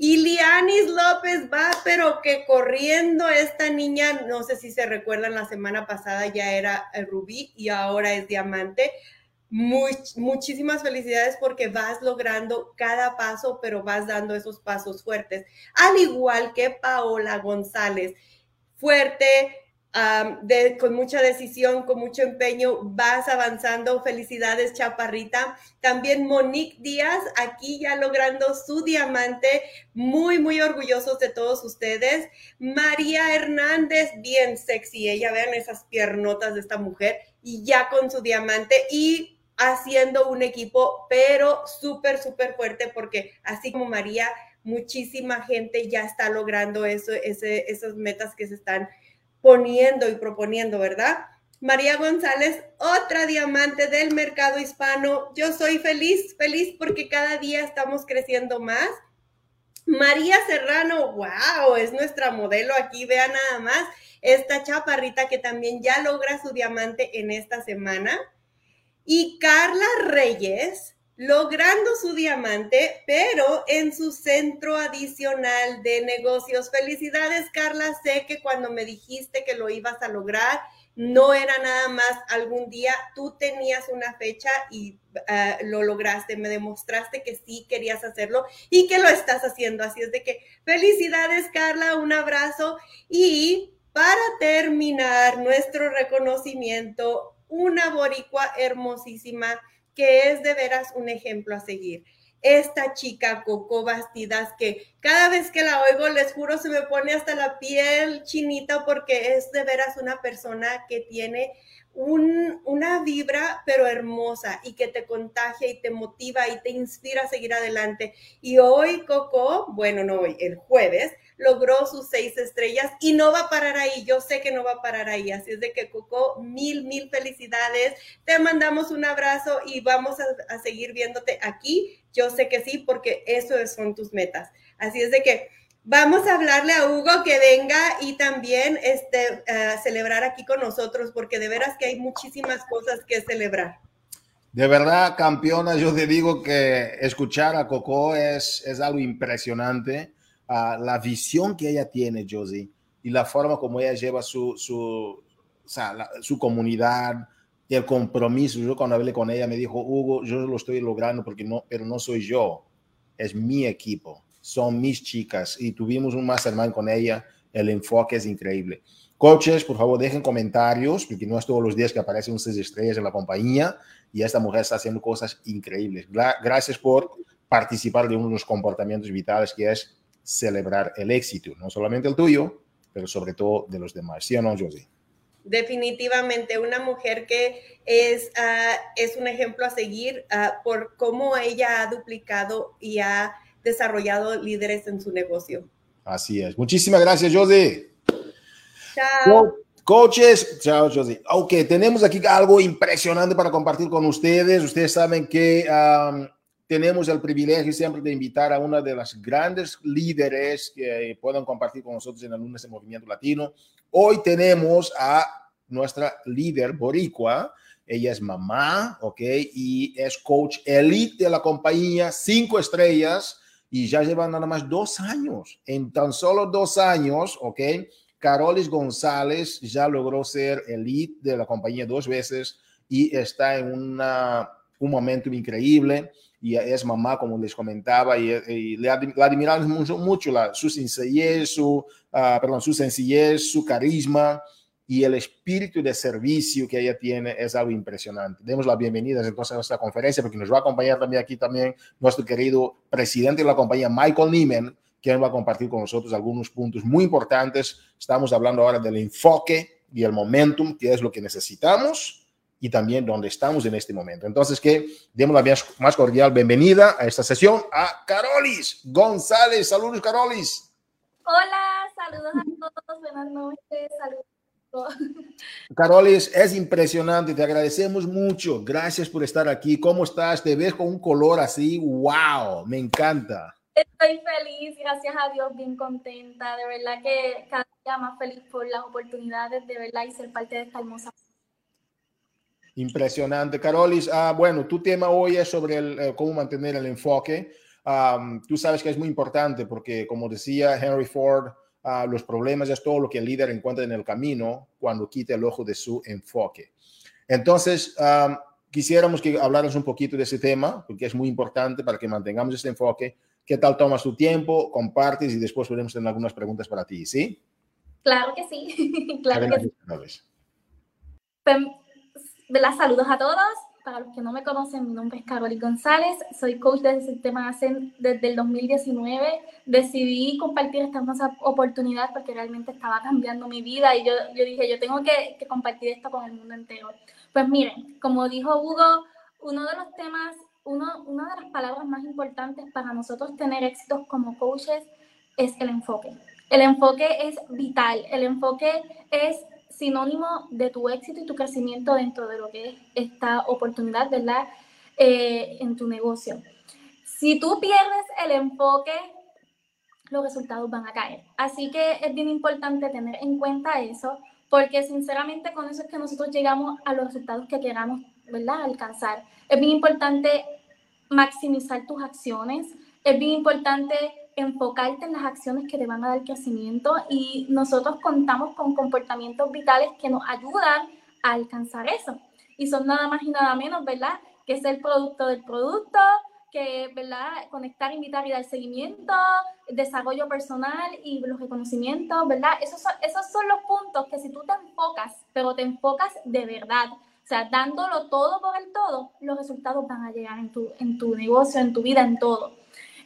Y Lianis López va, pero que corriendo esta niña, no sé si se recuerdan, la semana pasada ya era rubí y ahora es diamante muchísimas felicidades porque vas logrando cada paso, pero vas dando esos pasos fuertes. Al igual que Paola González, fuerte, con mucha decisión, con mucho empeño, vas avanzando. Felicidades, Chaparrita. También Monique Díaz, aquí ya logrando su diamante. Muy, muy orgullosos de todos ustedes. María Hernández, bien sexy. Ella, vean esas piernotas de esta mujer y ya con su diamante. Y haciendo un equipo, pero súper, súper fuerte, porque así como María, muchísima gente ya está logrando eso, ese, esas metas que se están poniendo y proponiendo, ¿verdad? María González, otra diamante del mercado hispano. Yo soy feliz, feliz porque cada día estamos creciendo más. María Serrano, wow, es nuestra modelo aquí, vean nada más, esta chaparrita que también ya logra su diamante en esta semana y Carla Reyes logrando su diamante, pero en su centro adicional de negocios. Felicidades, Carla. Sé que cuando me dijiste que lo ibas a lograr, no era nada más algún día, tú tenías una fecha y ah, lo lograste, me demostraste que sí querías hacerlo y que lo estás haciendo. Así es de que felicidades, Carla, un abrazo. Y para terminar nuestro reconocimiento, una boricua hermosísima que es de veras un ejemplo a seguir. Esta chica Coco Bastidas que cada vez que la oigo, les juro, se me pone hasta la piel chinita porque es de veras una persona que tiene una vibra, pero hermosa y que te contagia y te motiva y te inspira a seguir adelante. Y hoy Coco, bueno, no hoy, el jueves, logró sus seis estrellas y no va a parar ahí. Yo sé que no va a parar ahí. Así es de que Coco, mil, mil felicidades. Te mandamos un abrazo y vamos a, seguir viéndote aquí. Yo sé que sí, porque eso son tus metas. Así es de que vamos a hablarle a Hugo que venga y también este, celebrar aquí con nosotros, porque de veras que hay muchísimas cosas que celebrar. De verdad, campeona, yo te digo que escuchar a Coco es, es algo impresionante la visión que ella tiene, Josie, y la forma como ella lleva su, su, su comunidad y el compromiso. Yo cuando hablé con ella me dijo, Hugo, yo lo estoy logrando porque no, pero no soy yo, es mi equipo, son mis chicas y tuvimos un mastermind con ella, el enfoque es increíble. Coaches, por favor, dejen comentarios, porque no es todos los días que aparecen seis estrellas en la compañía y esta mujer está haciendo cosas increíbles. Gracias por participar de uno de los comportamientos vitales que es celebrar el éxito, no solamente el tuyo, pero sobre todo de los demás. ¿Sí o no, Josie? Definitivamente, una mujer que es, ah, es un ejemplo a seguir uh, por cómo ella ha duplicado y ha desarrollado líderes en su negocio. Así es. Muchísimas gracias, Josie. Chao. coaches, chao, Josie. Ok, tenemos aquí algo impresionante para compartir con ustedes. Ustedes saben que tenemos el privilegio siempre de invitar a una de las grandes líderes que puedan compartir con nosotros en lunes de Movimiento Latino. Hoy tenemos a nuestra líder boricua. Ella es mamá, ¿ok? Y es coach elite de la compañía, cinco estrellas, y ya lleva nada más dos años. En tan solo dos años, ¿ok? Carolis González ya logró ser elite de la compañía dos veces y está en una, un momento increíble y es mamá, como les comentaba, y, le, admiramos mucho, mucho la, su sencillez, su, uh, perdón, su sencillez, su carisma y el espíritu de servicio que ella tiene es algo impresionante. Demos la bienvenida entonces a esta conferencia porque nos va a acompañar también aquí también nuestro querido presidente de la compañía, Michael Neiman, quien va a compartir con nosotros algunos puntos muy importantes. Estamos hablando ahora del enfoque y el momentum, que es lo que necesitamos y también donde estamos en este momento. Entonces, que demos la más cordial bienvenida a esta sesión a Carolis González. Saludos, Carolis. Hola, saludos a todos, buenas noches, saludos. Carolis, es impresionante, te agradecemos mucho. Gracias por estar aquí. ¿Cómo estás? Te ves con un color así, wow, me encanta. Estoy feliz, gracias a Dios, bien contenta. De verdad que cada día más feliz por las oportunidades de verdad y ser parte de esta hermosa Impresionante. Carolis, ah, bueno, tu tema hoy es sobre el, eh, cómo mantener el enfoque. tú sabes que es muy importante porque, como decía Henry Ford, ah, los problemas es todo lo que el líder encuentra en el camino cuando quita el ojo de su enfoque. Entonces, quisiéramos que hablaras un poquito de ese tema, porque es muy importante para que mantengamos este enfoque. ¿Qué tal tomas tu tiempo? Compartes y después podemos tener algunas preguntas para ti, ¿sí? Claro que sí. claro que sí. ¿Verdad? Saludos a todos. Para los que no me conocen, mi nombre es Caroli González, soy coach del sistema ASEN desde el 2019. Decidí compartir esta hermosa oportunidad porque realmente estaba cambiando mi vida y yo, yo dije, yo tengo que, que compartir esto con el mundo entero. Pues miren, como dijo Hugo, uno de los temas, uno, una de las palabras más importantes para nosotros tener éxitos como coaches es el enfoque. El enfoque es vital, el enfoque es sinónimo de tu éxito y tu crecimiento dentro de lo que es esta oportunidad, ¿verdad? Eh, en tu negocio. Si tú pierdes el enfoque, los resultados van a caer. Así que es bien importante tener en cuenta eso, porque sinceramente con eso es que nosotros llegamos a los resultados que queramos, ¿verdad? Alcanzar. Es bien importante maximizar tus acciones, es bien importante enfocarte en las acciones que te van a dar crecimiento y nosotros contamos con comportamientos vitales que nos ayudan a alcanzar eso. Y son nada más y nada menos, ¿verdad? Que es el producto del producto, que, ¿verdad? Conectar, invitar y dar seguimiento, desarrollo personal y los reconocimientos, ¿verdad? Esos son, esos son los puntos que si tú te enfocas, pero te enfocas de verdad, o sea, dándolo todo por el todo, los resultados van a llegar en tu, en tu negocio, en tu vida, en todo.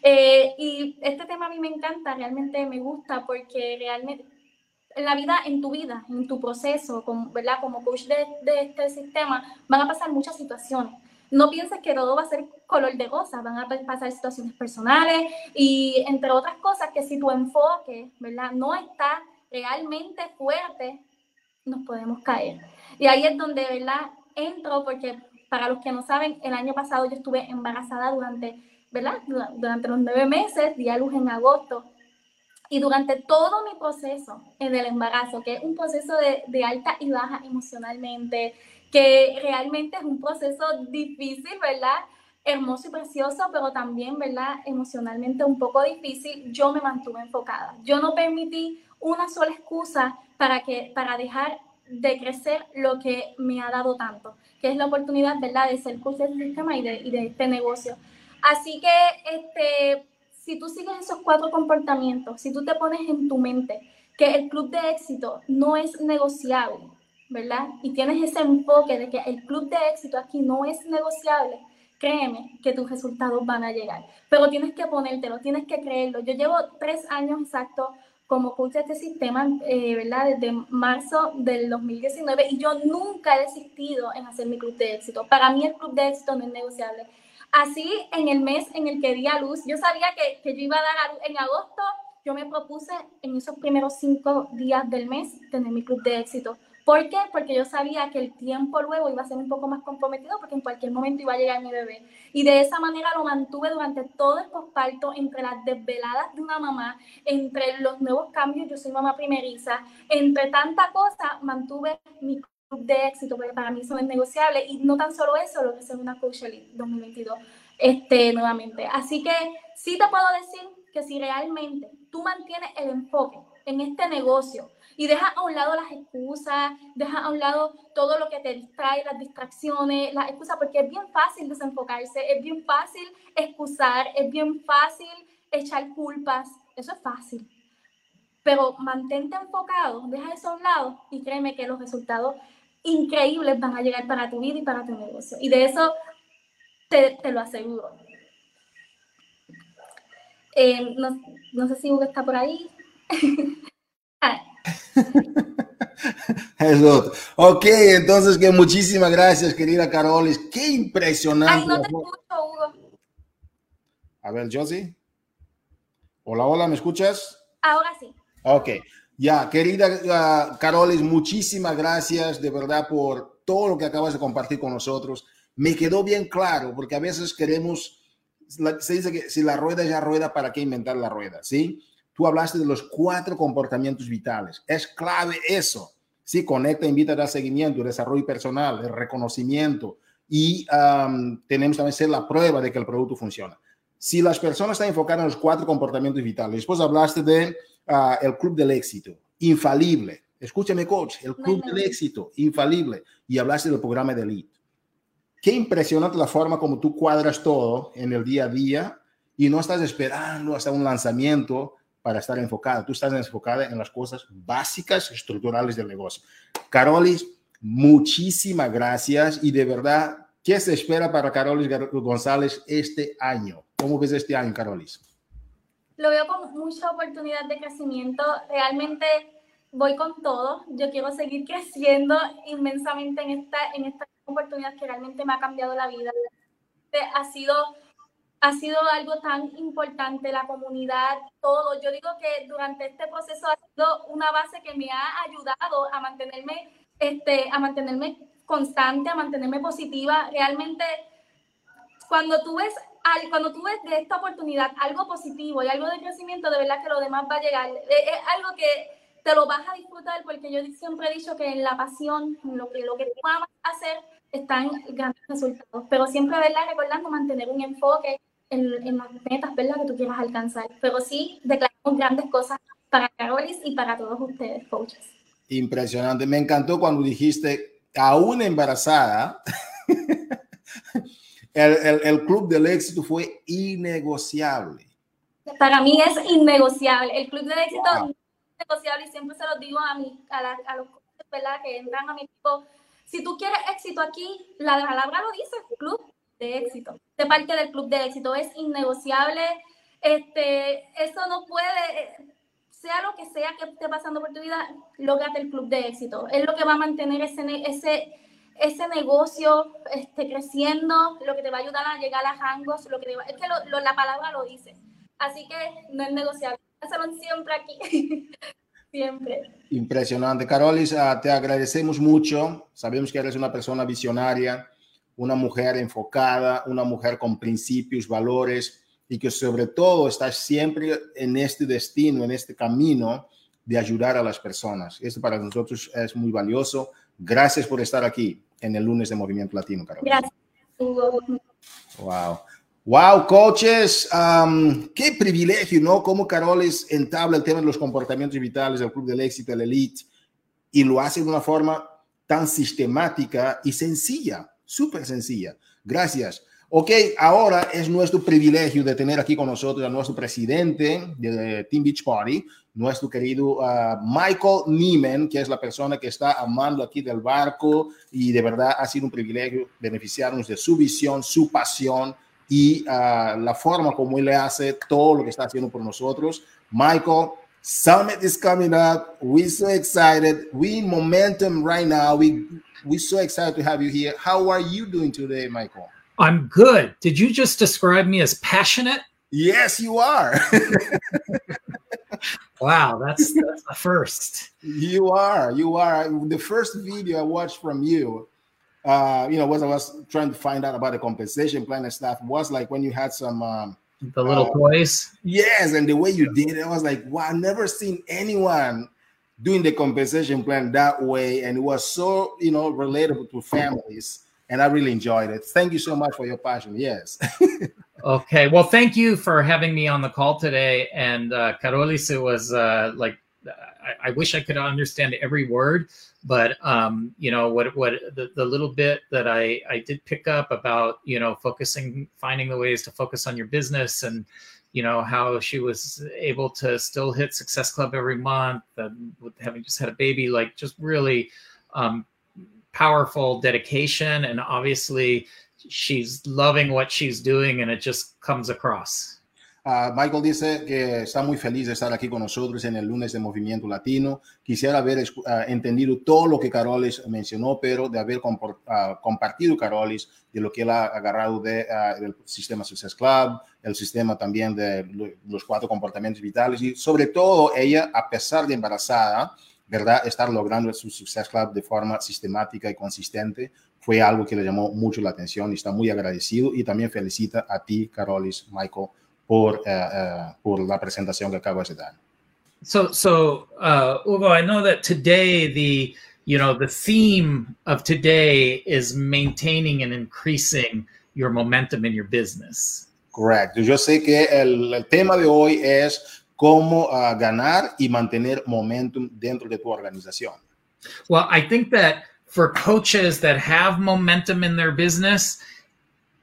Eh, y este tema a mí me encanta, realmente me gusta porque realmente en la vida, en tu vida, en tu proceso, como, ¿verdad? como coach de, de, este sistema, van a pasar muchas situaciones. No pienses que todo va a ser color de rosa, van a pasar situaciones personales y entre otras cosas que si tu enfoque ¿verdad? no está realmente fuerte, nos podemos caer. Y ahí es donde ¿verdad? entro porque para los que no saben, el año pasado yo estuve embarazada durante ¿verdad? Durante los nueve meses, di a luz en agosto. Y durante todo mi proceso en el embarazo, que es un proceso de, de alta y baja emocionalmente, que realmente es un proceso difícil, ¿verdad? hermoso y precioso, pero también, ¿verdad? Emocionalmente un poco difícil, yo me mantuve enfocada. Yo no permití una sola excusa para, que, para dejar de crecer lo que me ha dado tanto, que es la oportunidad, ¿verdad?, de ser curso del sistema y de, y de este negocio. Así que este, si tú sigues esos cuatro comportamientos, si tú te pones en tu mente que el club de éxito no es negociable, ¿verdad? Y tienes ese enfoque de que el club de éxito aquí no es negociable, créeme que tus resultados van a llegar. Pero tienes que ponértelo, tienes que creerlo. Yo llevo tres años exactos como coach de este sistema, eh, ¿verdad? Desde marzo del 2019 y yo nunca he desistido en hacer mi club de éxito. Para mí el club de éxito no es negociable. Así, en el mes en el que di a luz, yo sabía que, que yo iba a dar a luz en agosto, yo me propuse en esos primeros cinco días del mes tener mi club de éxito. ¿Por qué? Porque yo sabía que el tiempo luego iba a ser un poco más comprometido porque en cualquier momento iba a llegar mi bebé. Y de esa manera lo mantuve durante todo el posparto, entre las desveladas de una mamá, entre los nuevos cambios, yo soy mamá primeriza, entre tanta cosa, mantuve mi de éxito, porque para mí eso es negociable. Y no tan solo eso, lo que es una Coach Elite 2022, este, nuevamente. Así que sí te puedo decir que si realmente tú mantienes el enfoque en este negocio, y deja a un lado las excusas, deja a un lado todo lo que te distrae, las distracciones, las excusas, porque es bien fácil desenfocarse, es bien fácil excusar, es bien fácil echar culpas, eso es fácil. Pero mantente enfocado, deja eso a un lado y créeme que los resultados increíbles van a llegar para tu vida y para tu negocio. Y de eso te, lo aseguro. Eh, no, no, sé si Hugo está por ahí. Ah, Eso. Ok, entonces que muchísimas gracias, querida Carolis. Qué impresionante. Ay, no te escucho, Hugo. A ver, Josie. Hola, hola, ¿me escuchas? Ahora sí. Ok, ya, querida uh, Carolis, muchísimas gracias de verdad por todo lo que acabas de compartir con nosotros. Me quedó bien claro, porque a veces queremos, se dice que si la rueda ya rueda, ¿para qué inventar la rueda? ¿Sí? Tú hablaste de los cuatro comportamientos vitales. Es clave eso. Sí, conecta, invita a dar seguimiento, desarrollo personal, el reconocimiento y tenemos también ser la prueba de que el producto funciona. Si las personas están enfocadas en los cuatro comportamientos vitales, después hablaste de ah, el club del éxito, infalible. Escúchame, coach, el club del éxito, infalible. Y hablaste del programa de elite. Qué impresionante la forma como tú cuadras todo en el día a día y no estás esperando hasta un lanzamiento para estar enfocada. Tú estás enfocada en las cosas básicas, estructurales del negocio. Carolis, muchísimas gracias y de verdad, ¿qué se espera para Carolis González este año? ¿Cómo ves este año, Carolis? Lo veo con mucha oportunidad de crecimiento. Realmente voy con todo. Yo quiero seguir creciendo inmensamente en esta, en esta oportunidad que realmente me ha cambiado la vida. Ha sido ha sido algo tan importante, la comunidad, todo. Yo digo que durante este proceso ha sido una base que me ha ayudado a mantenerme, este, a mantenerme constante, a mantenerme positiva. Realmente, cuando tú ves cuando tú ves de esta oportunidad algo positivo y algo de crecimiento, de verdad que lo demás va a llegar. Es, algo que te lo vas a disfrutar porque yo siempre he dicho que en la pasión, en lo que, lo que tú amas hacer, están grandes resultados. Pero siempre, ¿verdad? Recordando mantener un enfoque, en, las metas, ¿verdad? Que tú quieras alcanzar. Pero sí declaramos grandes cosas para Carolis y para todos ustedes, coaches. Impresionante. Me encantó cuando dijiste, aún embarazada, el, el, club del éxito fue innegociable. Para mí es innegociable. El club del éxito es innegociable y siempre se lo digo a, mi, a, la, a los ¿verdad? Que entran a mi equipo. Si tú quieres éxito aquí, la palabra lo dice, club de éxito, de parte del club de éxito. Es innegociable. Este, eso no puede, sea lo que sea que esté pasando por tu vida, lograte el club de éxito. Es lo que va a mantener ese, ese, ese negocio este, creciendo, lo que te va a ayudar a llegar a rangos, lo que es que la palabra lo dice. Así que no es negociable. Hacemos siempre aquí. siempre. Impresionante. Carolis, ah, te agradecemos mucho. Sabemos que eres una persona visionaria una mujer enfocada, una mujer con principios, valores y que sobre todo está siempre en este destino, en este camino de ayudar a las personas. Esto para nosotros es muy valioso. Gracias por estar aquí en el lunes de Movimiento Latino, Carolina. Gracias. Wow. Wow, coaches, qué privilegio, ¿no? Cómo Caroles entabla el tema de los comportamientos vitales del Club del Éxito, el Elite, y lo hace de una forma tan sistemática y sencilla súper sencilla. Gracias. Ok, ahora es nuestro privilegio de tener aquí con nosotros a nuestro presidente de Team Beach Party, nuestro querido uh, Michael Neiman, que es la persona que está amando aquí del barco y de verdad ha sido un privilegio beneficiarnos de su visión, su pasión y uh, la forma como él hace todo lo que está haciendo por nosotros. Michael, Summit is coming up. We're so excited. We momentum right now. We we're so excited to have you here. How are you doing today, Michael? I'm good. Did you just describe me as passionate? Yes, you are. wow, that's, that's the first. You are. You are. The first video I watched from you, uh, you know, was I was trying to find out about the compensation plan and stuff, was like when you had some um, the little uh, toys. Yes, and the way you did it, I was like, wow, I've never seen anyone doing the compensation plan that way, and it was so you know relatable to families and I really enjoyed it. Thank you so much for your passion. Yes. okay. Well, thank you for having me on the call today. And uh, Carolis, it was uh, like, I, I, wish I could understand every word, but um, you know what? What the, the little bit that I I did pick up about you know focusing, finding the ways to focus on your business, and you know how she was able to still hit Success Club every month, and with having just had a baby, like just really um, powerful dedication and obviously she's loving what she's doing and it just comes across. Uh, Michael dice que está muy feliz de estar aquí con nosotros en el lunes de Movimiento Latino. Quisiera haber uh, entendido todo lo que Carolis mencionó, pero de haber uh, compartido Carolis de lo que él ha agarrado de, del sistema Success Club, el sistema también de los cuatro comportamientos vitales y sobre todo ella, a pesar de embarazada, ¿verdad? Estar logrando su Success Club de forma sistemática y consistente fue algo que le llamó mucho la atención y está muy agradecido y también felicita a ti, Carolis, Michael, por, uh, uh, por la presentación que acabas de dar. So, so uh, Hugo, I know that today the you know the theme of today is maintaining and increasing your momentum in your business. Correcto. Yo sé que el, el tema de hoy es cómo uh, ganar y mantener momentum dentro de tu organización. Well, I think that for coaches that have momentum in their business,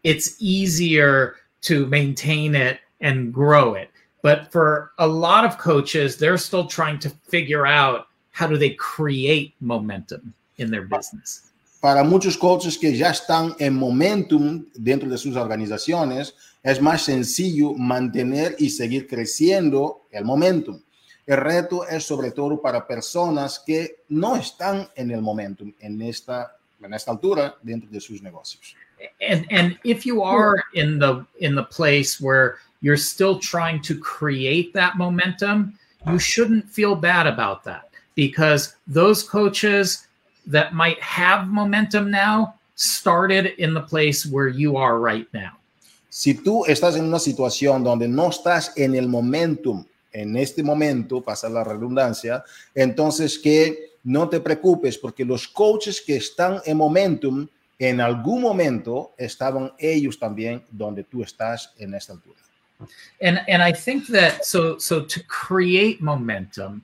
it's easier to maintain it and grow it. But for a lot of coaches, they're still trying to figure out how do they create momentum in their business. Para muchos coaches que ya están en momentum dentro de sus organizaciones, es más sencillo mantener y seguir creciendo el momentum. El reto es sobre todo para personas que no están en el momentum en esta, en esta altura dentro de sus negocios. And, and if you are in the, in the place where you're still trying to create that momentum, you shouldn't feel bad about that because those coaches that might have momentum now started in the place where you are right now. Si tú estás en una situación donde no estás en el momentum, en este momento, pasa la redundancia, entonces que no te preocupes porque los coaches que están en momentum, en algún momento estaban ellos también donde tú estás en esta altura. And, and I think that so so to create momentum,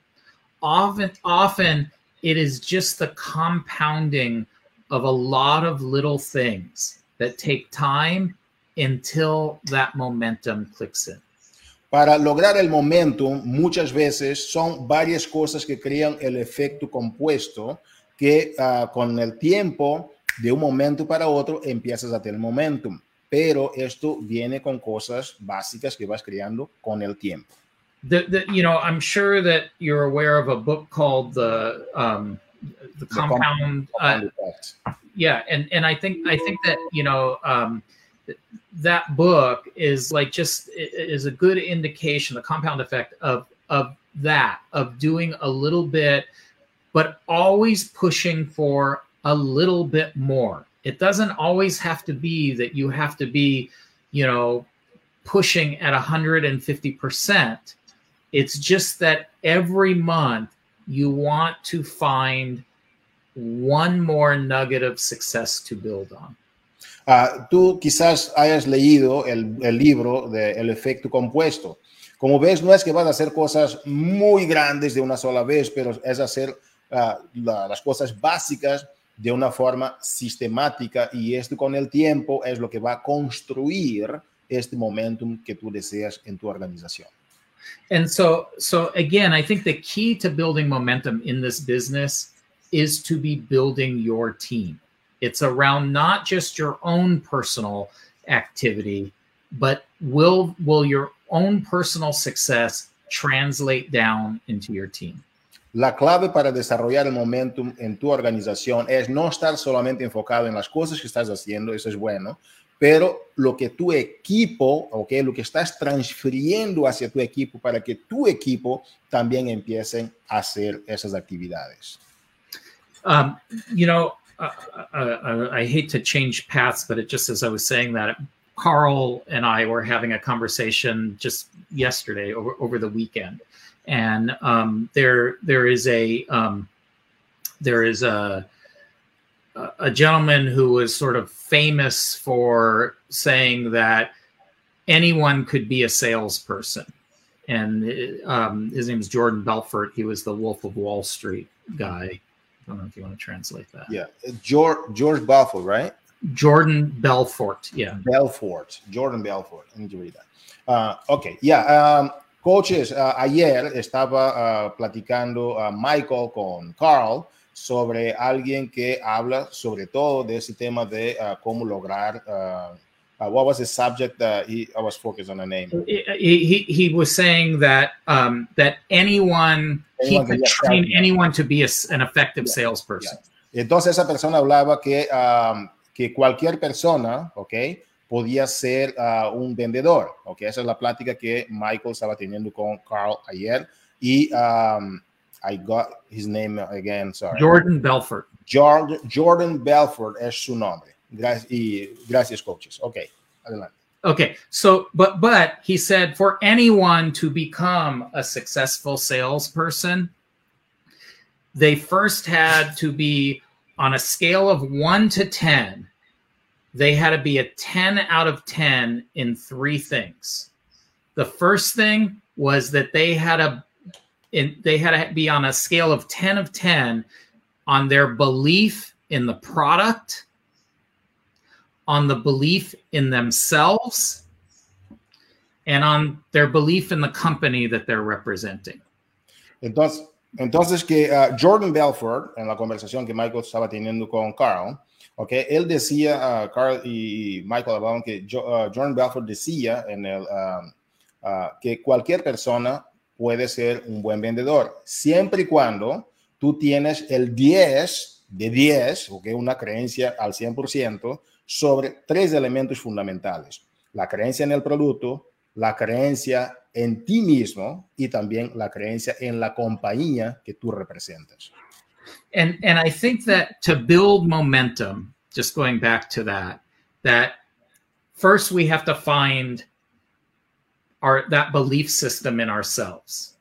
often often it is just the compounding of a lot of little things that take time until that momentum clicks in. Para lograr el momentum, muchas veces son varias cosas que crean el efecto compuesto que uh, con el tiempo, de un momento para otro, empiezas a tener momentum. Pero esto viene con cosas básicas que vas creando con el tiempo. The, the, you know, I'm sure that you're aware of a book called the um, the, the compound. compound uh, yeah, and and I think I think that you know um, that book is like just is a good indication the compound effect of of that of doing a little bit but always pushing for a little bit more. It doesn't always have to be that you have to be you know pushing at 150% it's just that every month you want to find one more nugget of success to build on Uh, tú quizás hayas leído el, libro de El efecto compuesto. Como ves, no es que vas a hacer cosas muy grandes de una sola vez, pero es hacer la, las cosas básicas de una forma sistemática y esto con el tiempo es lo que va a construir este momentum que tú deseas en tu organización. And so, so again, I think the key to building momentum in this business is to be building your team. It's around not just your own personal activity, but will will your own personal success translate down into your team? La clave para desarrollar el momentum en tu organización es no estar solamente enfocado en las cosas que estás haciendo, eso es bueno, pero lo que tu equipo, okay, lo que estás transfiriendo hacia tu equipo para que tu equipo también empiecen a hacer esas actividades. Um, you know, uh, I hate to change paths, but it just as I was saying that, Carl and I were having a conversation just yesterday over, over the weekend, and um, there there is a um, there is a a gentleman who was sort of famous for saying that anyone could be a salesperson. And um, his name is Jordan Belfort. He was the Wolf of Wall Street guy. I don't know if you want to translate that. Yeah, George George Belfort, right? Jordan Belfort. Yeah, Belfort. Jordan Belfort. I need to read that. Uh, okay, yeah. Um, coaches, uh, ayer estaba uh, platicando uh, Michael con Carl sobre alguien que habla sobre todo de ese tema de uh, cómo lograr. Uh, what was the subject that he, I was focused on the name? He, he, he was saying that um, that anyone, anyone he could train sales. anyone to be a, an effective yeah. salesperson. Yeah. Entonces esa persona hablaba que, um, que cualquier persona, ¿ok? Podía ser uh, un vendedor, ¿ok? Esa es la plática que Michael estaba teniendo con Carl ayer y um, I got his name again, sorry. Jordan Belfort. Jordan, Jordan Belfort es su nombre. Gracias, y gracias, coaches. Okay, adelante. Okay, so but but he said for anyone to become a successful salesperson, they first had to be on a scale of one to ten. They had to be a 10 out of 10 in three things. The first thing was that they had a in, they had to be on a scale of 10 of 10 on their belief in the product, on the belief in themselves, and on their belief in the company that they're representing. Entonces, entonces que uh, Jordan Belfort, en la conversación que Michael estaba teniendo con Carl, okay, él decía, uh, Carl y Michael hablaban que jo, uh, Jordan Belfort decía en el, que cualquier persona puede ser un buen vendedor, siempre y cuando tú tienes el 10 de 10, o que una creencia al 100% sobre tres elementos fundamentales. La creencia en el producto, la creencia en ti mismo y también la creencia en la compañía que tú representas. And, and I think that to build momentum, just going back to that, that first we have to find our that belief system in ourselves.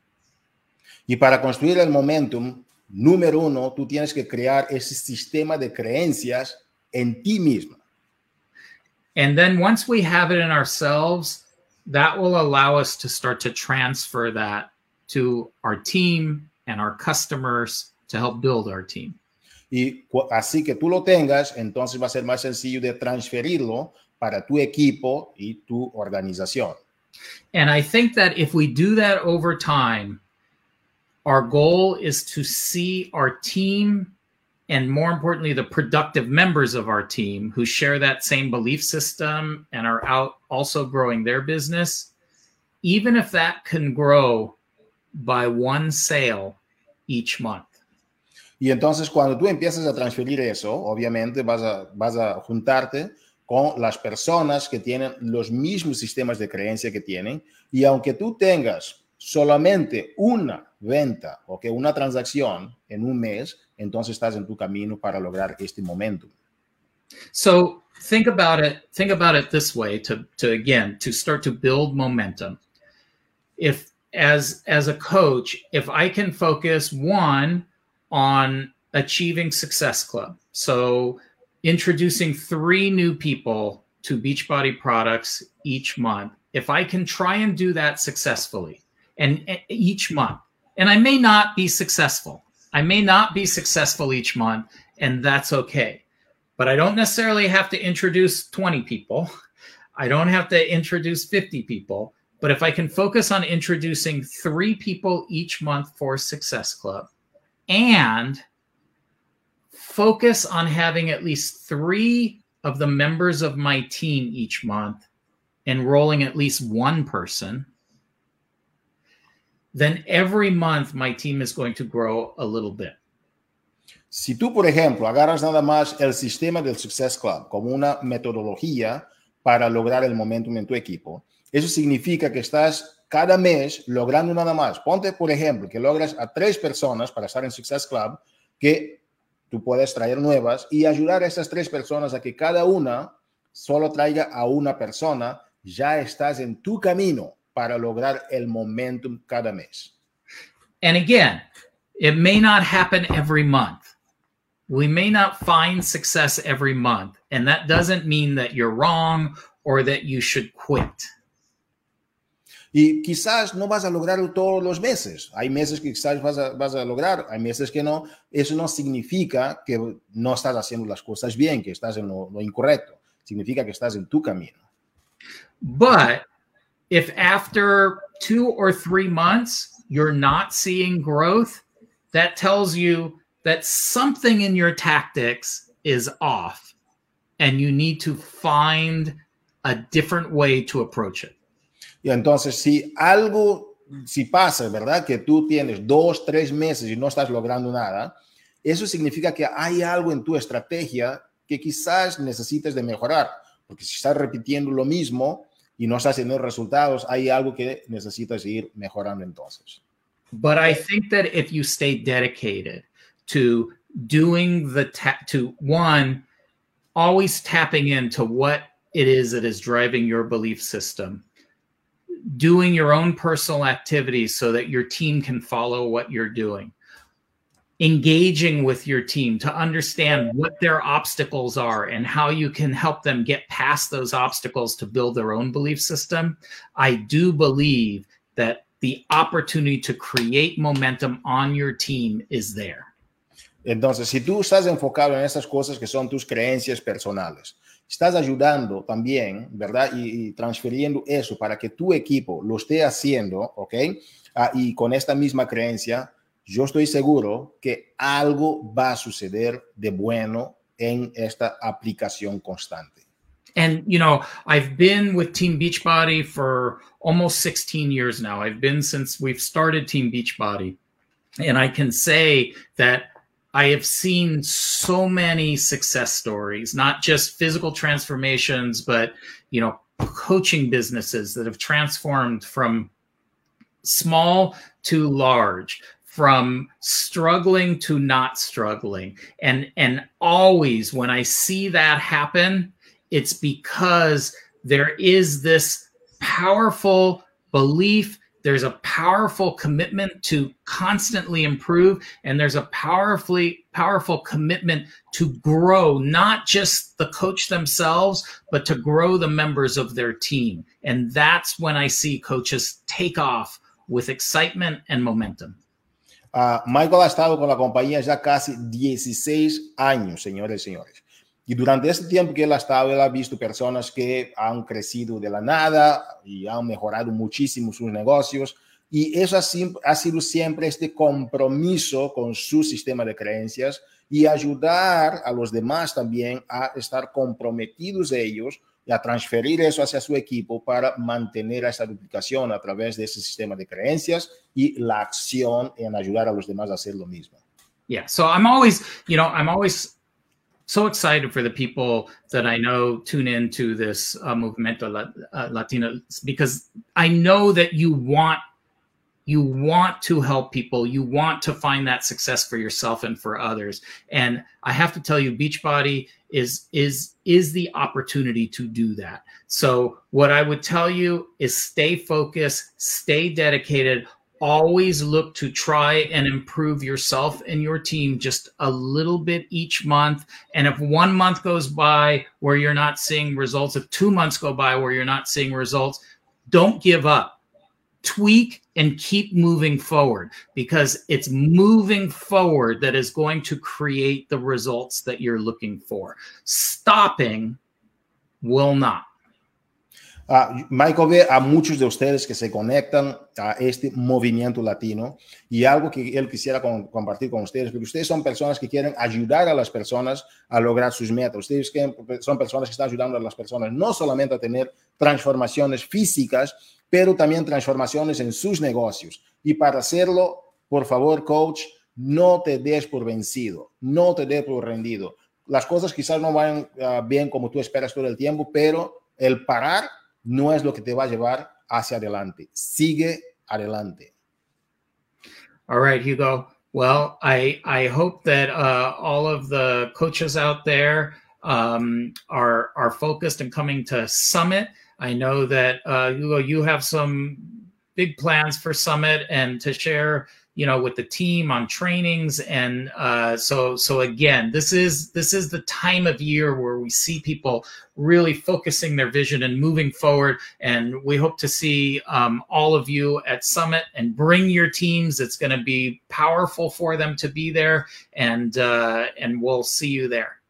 Y para construir el momentum, número uno, tú tienes que crear ese sistema de creencias en ti mismo. And then once we have it in ourselves, that will allow us to start to transfer that to our team and our customers to help build our team. Y así que tú lo tengas, entonces va a ser más sencillo de transferirlo para tu equipo y tu organización. And I think that if we do that over time, our goal is to see our team and more importantly, the productive members of our team who share that same belief system and are out also growing their business, even if that can grow by one sale each month. Y entonces cuando tú empiezas a transferir eso, obviamente vas a, vas a juntarte con las personas que tienen los mismos sistemas de creencia que tienen. Y aunque tú tengas solamente una venta o que una transacción en un mes, entonces estás en tu camino para lograr este momento. So think about it. Think about it this way: to to again to start to build momentum. If as as a coach, if I can focus one on achieving Success Club, so introducing three new people to Beachbody products each month, if I can try and do that successfully and each month, and I may not be successful, I may not be successful each month, and that's okay. But I don't necessarily have to introduce 20 people. I don't have to introduce 50 people. But if I can focus on introducing three people each month for Success Club and focus on having at least three of the members of my team each month enrolling at least one person, then every month my team is going to grow a little bit. Si tú, por ejemplo, agarras nada más el sistema del Success Club como una metodología para lograr el momentum en tu equipo, eso significa que estás cada mes logrando nada más. Ponte, por ejemplo, que logras a tres personas para estar en Success Club que tú puedes traer nuevas y ayudar a esas tres personas a que cada una solo traiga a una persona, ya estás en tu camino para lograr el momentum cada mes. And again, it may not happen every month. We may not find success every month, and that doesn't mean that you're wrong or that you should quit. Y quizás no vas a lograrlo todos los meses. Hay meses que quizás vas a, vas a lograr, hay meses que no. Eso no significa que no estás haciendo las cosas bien, que estás en lo, lo incorrecto. Significa que estás en tu camino. But if after two or three months you're not seeing growth, that tells you that something in your tactics is off and you need to find a different way to approach it. Y entonces, si algo, si pasa, ¿verdad? Que tú tienes dos, tres meses y no estás logrando nada, eso significa que hay algo en tu estrategia que quizás necesites de mejorar, porque si estás repitiendo lo mismo y no estás teniendo resultados, hay algo que necesitas ir mejorando entonces. But I think that if you stay dedicated to doing the tap, to one, always tapping into what it is that is driving your belief system doing your own personal activities so that your team can follow what you're doing engaging with your team to understand what their obstacles are and how you can help them get past those obstacles to build their own belief system i do believe that the opportunity to create momentum on your team is there entonces si tú estás enfocado en esas cosas que son tus creencias personales estás ayudando también, ¿verdad? Y, y, transfiriendo eso para que tu equipo lo esté haciendo, ¿ok? Ah, y con esta misma creencia, yo estoy seguro que algo va a suceder de bueno en esta aplicación constante. And, you know, I've been with Team Beachbody for almost 16 years now. I've been since we've started Team Beachbody. And I can say that I have seen so many success stories, not just physical transformations, but you know, coaching businesses that have transformed from small to large, from struggling to not struggling. And and always when I see that happen, it's because there is this powerful belief there's a powerful commitment to constantly improve and there's a powerfully powerful commitment to grow not just the coach themselves but to grow the members of their team and that's when i see coaches take off with excitement and momentum uh, michael ha estado con la compañía ya casi 16 años señores y señores Y durante este tiempo que él ha estado, él ha visto personas que han crecido de la nada y han mejorado muchísimo sus negocios. Y eso ha, sido siempre este compromiso con su sistema de creencias y ayudar a los demás también a estar comprometidos ellos a transferir eso hacia su equipo para mantener esa duplicación a través de ese sistema de creencias y la acción en ayudar a los demás a hacer lo mismo. Yeah, so I'm always, you know, I'm always so excited for the people that I know tune into this uh, Movimiento uh, Latino because I know that you want you want to help people you want to find that success for yourself and for others and i have to tell you beachbody is is is the opportunity to do that so what i would tell you is stay focused stay dedicated always look to try and improve yourself and your team just a little bit each month. And if one month goes by where you're not seeing results, if two months go by where you're not seeing results, don't give up. Tweak, and keep moving forward because it's moving forward that is going to create the results that you're looking for. Stopping will not. Uh, Michael ve a muchos de ustedes que se conectan a este movimiento latino y algo que él quisiera con, compartir con ustedes, porque ustedes son personas que quieren ayudar a las personas a lograr sus metas. Ustedes son personas que están ayudando a las personas no solamente a tener transformaciones físicas, pero también transformaciones en sus negocios. Y para hacerlo, por favor, coach, no te des por vencido, no te des por rendido. Las cosas quizás no vayan uh, bien como tú esperas todo el tiempo, pero el parar no es lo que te va a llevar hacia adelante. Sigue adelante. All right, Hugo. Well, I I hope that uh, all of the coaches out there um, are are focused and coming to Summit. I know that uh, Hugo, you have some big plans for Summit and to share you know with the team on trainings. And uh, so so again this is this is the time of year where we see people really focusing their vision and moving forward. And we hope to see um, all of you at summit and bring your teams. It's going to be powerful for them to be there. And uh, and we'll see you there.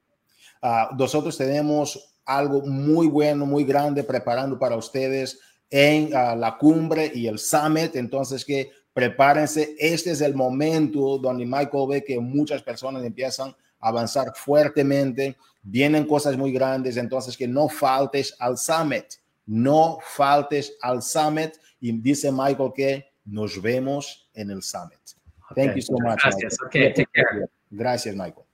Uh, nosotros tenemos algo muy bueno muy grande preparando para ustedes en uh, la cumbre y el summit. Entonces que prepárense, este es el momento donde Michael ve que muchas personas empiezan a avanzar fuertemente, vienen cosas muy grandes, entonces que no faltes al summit, no faltes al summit y dice Michael que nos vemos en el summit. Thank you so much. Gracias. Okay, take care. Gracias, Michael.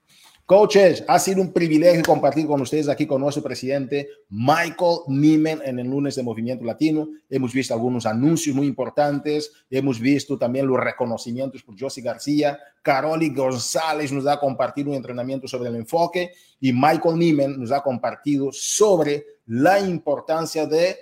Coaches, ha sido un privilegio compartir con ustedes aquí con nuestro presidente Michael Niemen en el lunes de Movimiento Latino. Hemos visto algunos anuncios muy importantes, hemos visto también los reconocimientos por Josie García, Caroli González nos ha compartido un entrenamiento sobre el enfoque y Michael Niemen nos ha compartido sobre la importancia de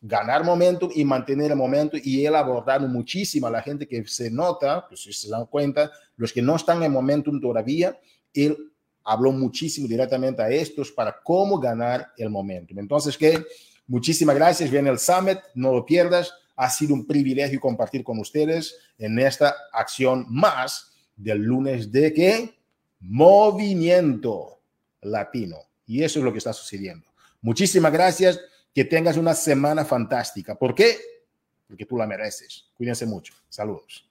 ganar momento y mantener el momento y él ha abordado muchísimo a la gente que se nota, pues si se dan cuenta, los que no están en momentum todavía, él habló muchísimo directamente a estos para cómo ganar el momento. Entonces, que muchísimas gracias. Viene el Summit, no lo pierdas. Ha sido un privilegio compartir con ustedes en esta acción más del lunes de qué? Movimiento Latino. Y eso es lo que está sucediendo. Muchísimas gracias. Que tengas una semana fantástica. ¿Por qué? Porque tú la mereces. Cuídense mucho. Saludos.